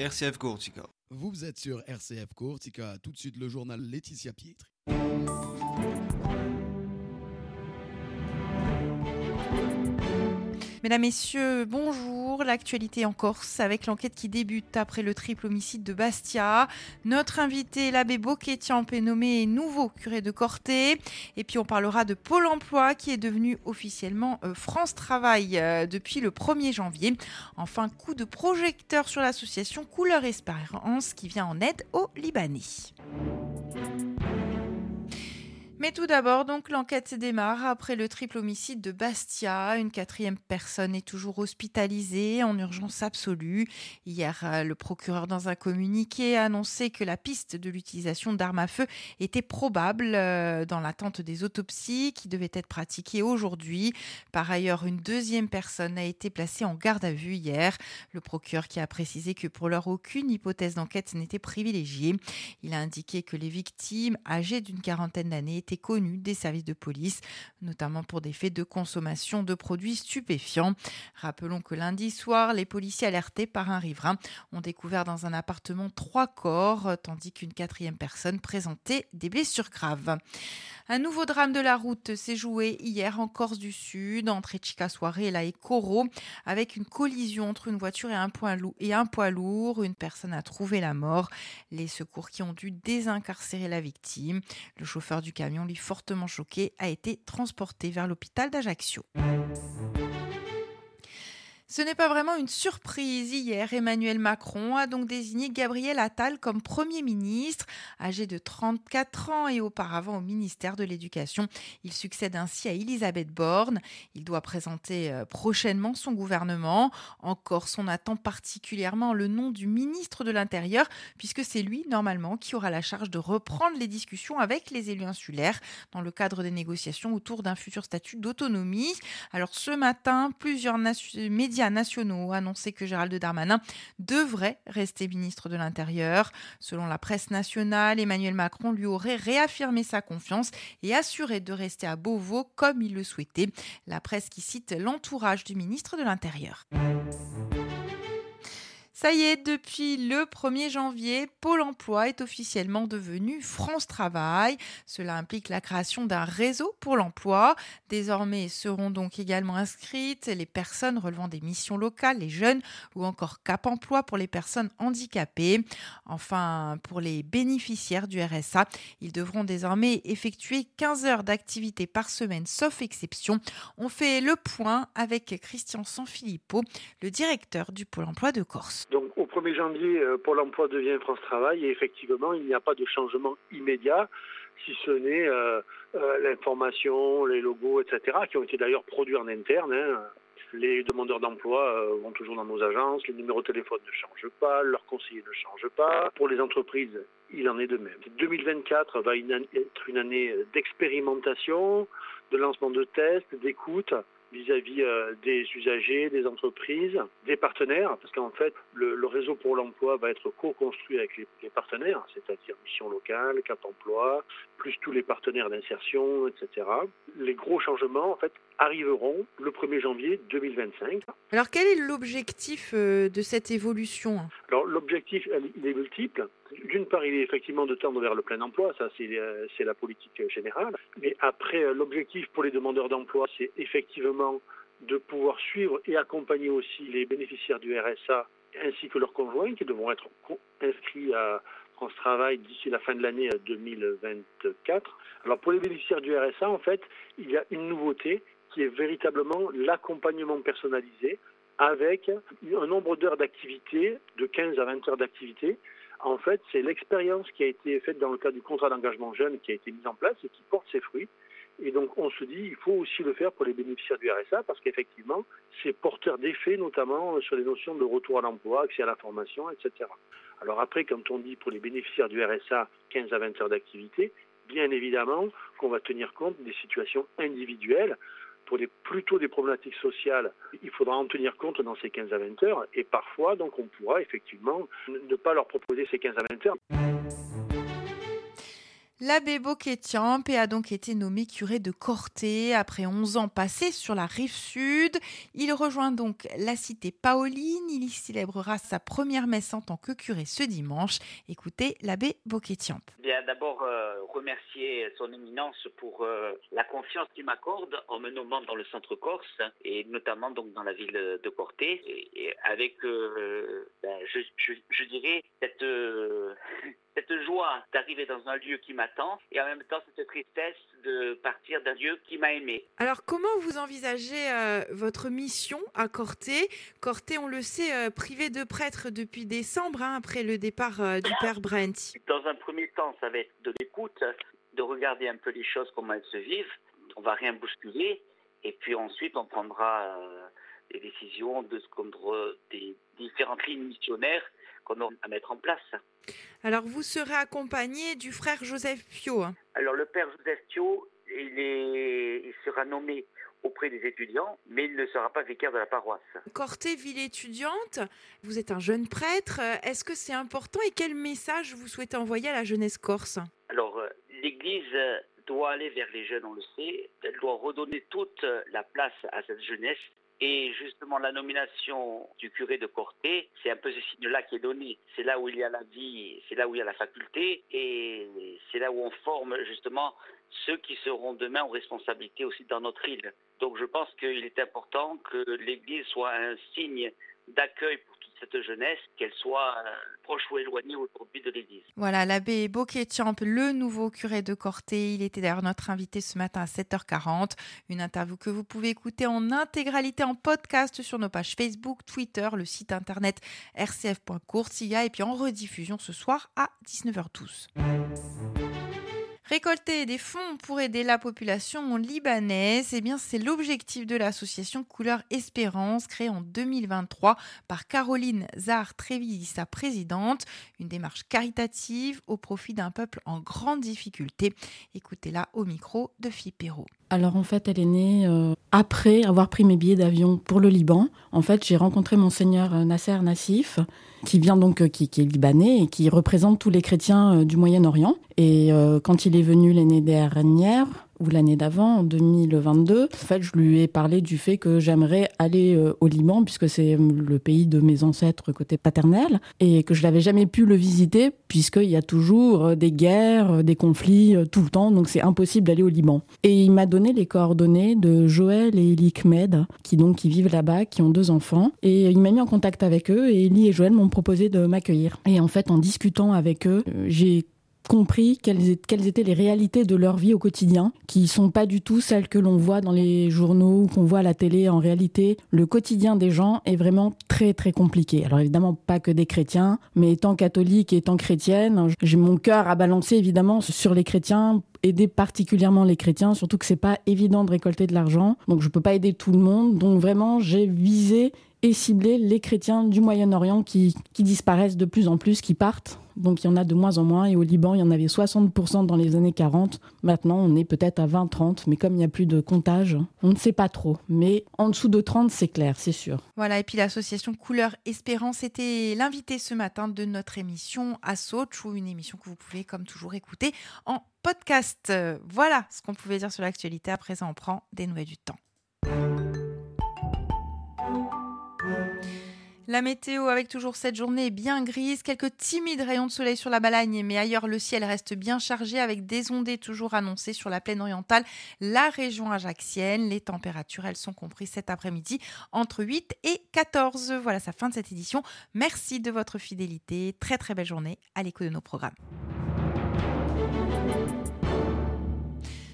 RCF Cortica. Vous êtes sur RCF Cortica, tout de suite le journal Laetitia Pietri. Mesdames, Messieurs, bonjour. L'actualité en Corse avec l'enquête qui débute après le triple homicide de Bastia. Notre invité, l'abbé Boquetian, est nommé nouveau curé de Corté. Et puis on parlera de Pôle emploi qui est devenu officiellement euh, France Travail euh, depuis le 1er janvier. Enfin, coup de projecteur sur l'association Couleur Espérance qui vient en aide aux Libanais. Mais tout d'abord, donc, l'enquête démarre après le triple homicide de Bastia. Une quatrième personne est toujours hospitalisée en urgence absolue. Hier, euh, le procureur, dans un communiqué, a annoncé que la piste de l'utilisation d'armes à feu était probable euh, dans l'attente des autopsies qui devaient être pratiquées aujourd'hui. Par ailleurs, une deuxième personne a été placée en garde à vue hier. Le procureur qui a précisé que pour l'heure, aucune hypothèse d'enquête n'était privilégiée. Il a indiqué que les victimes, âgées d'une quarantaine d'années, connu des services de police, notamment pour des faits de consommation de produits stupéfiants. Rappelons que lundi soir, les policiers alertés par un riverain ont découvert dans un appartement trois corps, tandis qu'une quatrième personne présentait des blessures graves. Un nouveau drame de la route s'est joué hier en Corse du Sud, entre Soirée et Coro, avec une collision entre une voiture et un, et un poids lourd. Une personne a trouvé la mort. Les secours qui ont dû désincarcérer la victime. Le chauffeur du camion, lui fortement choqué, a été transporté vers l'hôpital d'Ajaccio. Ce n'est pas vraiment une surprise. Hier, Emmanuel Macron a donc désigné Gabriel Attal comme Premier ministre. Âgé de 34 ans et auparavant au ministère de l'Éducation, il succède ainsi à Elisabeth Borne. Il doit présenter euh, prochainement son gouvernement. En Corse, on attend particulièrement le nom du ministre de l'Intérieur, puisque c'est lui, normalement, qui aura la charge de reprendre les discussions avec les élus insulaires dans le cadre des négociations autour d'un futur statut d'autonomie. Alors ce matin, plusieurs médias nationaux annoncé que Gérald Darmanin devrait rester ministre de l'Intérieur. Selon la presse nationale, Emmanuel Macron lui aurait réaffirmé sa confiance et assuré de rester à Beauvau comme il le souhaitait. La presse qui cite l'entourage du ministre de l'Intérieur. Ça y est, depuis le 1er janvier, Pôle Emploi est officiellement devenu France Travail. Cela implique la création d'un réseau pour l'emploi. Désormais seront donc également inscrites les personnes relevant des missions locales, les jeunes ou encore Cap Emploi pour les personnes handicapées. Enfin, pour les bénéficiaires du RSA, ils devront désormais effectuer 15 heures d'activité par semaine, sauf exception. On fait le point avec Christian Sanfilippo, le directeur du Pôle Emploi de Corse. Donc au 1er janvier, euh, Pôle emploi devient France Travail et effectivement, il n'y a pas de changement immédiat, si ce n'est euh, euh, l'information, les logos, etc., qui ont été d'ailleurs produits en interne. Hein. Les demandeurs d'emploi vont toujours dans nos agences, les numéros de téléphone ne changent pas, leurs conseillers ne changent pas. Pour les entreprises, il en est de même. 2024 va être une année d'expérimentation, de lancement de tests, d'écoute vis-à-vis euh, des usagers, des entreprises, des partenaires, parce qu'en fait, le, réseau pour l'emploi va être co-construit avec les, partenaires, c'est-à-dire Mission Locale, Cap Emploi, plus tous les partenaires d'insertion, etc. Les gros changements, en fait, arriveront le 1er janvier 2025. Alors, quel est l'objectif euh, de cette évolution? Alors, l'objectif, il est multiple. D'une part, il est effectivement de tendre vers le plein emploi, ça c'est euh, la politique générale. Mais après, euh, l'objectif pour les demandeurs d'emploi, c'est effectivement de pouvoir suivre et accompagner aussi les bénéficiaires du RSA ainsi que leurs conjoints qui devront être inscrits à France Travail d'ici la fin de l'année 2024. Alors pour les bénéficiaires du RSA, en fait, il y a une nouveauté qui est véritablement l'accompagnement personnalisé avec un nombre d'heures d'activité, de 15 à 20 heures d'activité, en fait, c'est l'expérience qui a été faite dans le cadre du contrat d'engagement jeune qui a été mise en place et qui porte ses fruits. Et donc, on se dit, il faut aussi le faire pour les bénéficiaires du RSA parce qu'effectivement, c'est porteur d'effets, notamment sur les notions de retour à l'emploi, accès à la formation, etc. Alors après, quand on dit pour les bénéficiaires du RSA 15 à 20 heures d'activité, bien évidemment qu'on va tenir compte des situations individuelles pour des, plutôt des problématiques sociales, il faudra en tenir compte dans ces 15 à 20 heures et parfois donc on pourra effectivement ne pas leur proposer ces 15 à 20 heures. L'abbé Boquetiamp a donc été nommé curé de Corté après 11 ans passés sur la rive sud. Il rejoint donc la cité paoline. Il y célébrera sa première messe en tant que curé ce dimanche. Écoutez l'abbé Boquetiamp. Bien, d'abord euh, remercier son éminence pour euh, la confiance qu'il m'accorde en me nommant dans le centre corse et notamment donc dans la ville de Corté. Et, avec, euh, ben, je, je, dirais, cette cette joie d'arriver dans un lieu qui m'attend et en même temps cette tristesse de partir d'un lieu qui m'a aimé. Alors comment vous envisagez euh, votre mission à Corté? Corté, on le sait, euh, privé de prêtre depuis décembre, hein, après le départ euh, du père Brent. Dans un premier temps, ça va être de l'écoute, de regarder un peu les choses, comment elles se vivent. On va rien bousculer et puis ensuite on prendra des décisions de ce qu'on des différentes lignes missionnaires qu'on à mettre en place. Alors, vous serez accompagné du frère Joseph Pio. Hein. Alors, le père Joseph Pio, il, est, il sera nommé auprès des étudiants, mais il ne sera pas vicaire de la paroisse. Corté, ville étudiante, vous êtes un jeune prêtre. Est-ce que c'est important et quel message vous souhaitez envoyer à la jeunesse corse? Alors, euh, l'Église doit aller vers les jeunes, on le sait. Elle doit redonner toute la place à cette jeunesse et justement, la nomination du curé de Corté, c'est un peu ce signe-là qui est donné. C'est là où il y a la vie, c'est là où il y a la faculté, et c'est là où on forme justement ceux qui seront demain en responsabilité aussi dans notre île. Donc je pense qu'il est important que l'Église soit un signe d'accueil cette jeunesse, qu'elle soit euh, proche ou éloignée aujourd'hui de l'Église. Voilà, l'abbé Boquetiamp, le nouveau curé de Corté, il était d'ailleurs notre invité ce matin à 7h40. Une interview que vous pouvez écouter en intégralité en podcast sur nos pages Facebook, Twitter, le site internet rcf.coursiga et puis en rediffusion ce soir à 19h12. Récolter des fonds pour aider la population libanaise, eh bien c'est l'objectif de l'association Couleur Espérance créée en 2023 par Caroline Zar Trévisi, sa présidente, une démarche caritative au profit d'un peuple en grande difficulté. Écoutez-la au micro de Philippe Perrault. Alors en fait, elle est née euh, après avoir pris mes billets d'avion pour le Liban. En fait, j'ai rencontré mon seigneur euh, Nasser Nassif, qui vient donc, euh, qui, qui, est libanais et qui représente tous les chrétiens du Moyen-Orient. Et quand il est venu l'année dernière, ou l'année d'avant, en 2022, en fait, je lui ai parlé du fait que j'aimerais aller euh, au Liban, puisque c'est euh, le pays de mes ancêtres côté paternel, et que je n'avais jamais pu le visiter, puisqu'il y a toujours euh, des guerres, des conflits tout le temps, donc c'est impossible d'aller au Liban. Et il m'a donné les coordonnées de Joël et Eli Kmed, qui donc qui vivent là-bas, qui ont deux enfants, et il m'a mis en contact avec eux, et Eli et Joël m'ont proposé de m'accueillir. Et en fait, en discutant avec eux, j'ai compris quelles, étaient les réalités de leur vie au quotidien, qui sont pas du tout celles que l'on voit dans les journaux ou qu'on voit à la télé. En réalité, le quotidien des gens est vraiment très très compliqué. Alors évidemment, pas que des chrétiens, mais étant catholique et étant chrétienne, j'ai mon cœur à balancer évidemment sur les chrétiens aider particulièrement les chrétiens, surtout que c'est pas évident de récolter de l'argent. Donc je peux pas aider tout le monde. Donc vraiment, j'ai visé et ciblé les chrétiens du Moyen-Orient qui, disparaissent de plus en plus, qui partent donc il y en a de moins en moins. Et au Liban, il y en avait 60% dans les années 40. Maintenant, on est peut-être à 20-30. Mais comme il n'y a plus de comptage, on ne sait pas trop. Mais en dessous de 30, c'est clair, c'est sûr. Voilà, et puis l'association Couleur Espérance était l'invité ce matin de notre émission à une émission que vous pouvez, comme toujours, écouter en podcast. Voilà ce qu'on pouvait dire sur l'actualité. À présent, on prend des nouvelles du temps. La météo avec toujours cette journée bien grise, quelques timides rayons de soleil sur la Balagne, mais ailleurs le ciel reste bien chargé avec des ondées toujours annoncées sur la plaine orientale, la région ajaxienne. Les températures, elles sont comprises cet après-midi entre 8 et 14. Voilà, sa fin de cette édition. Merci de votre fidélité. Très très belle journée à l'écho de nos programmes.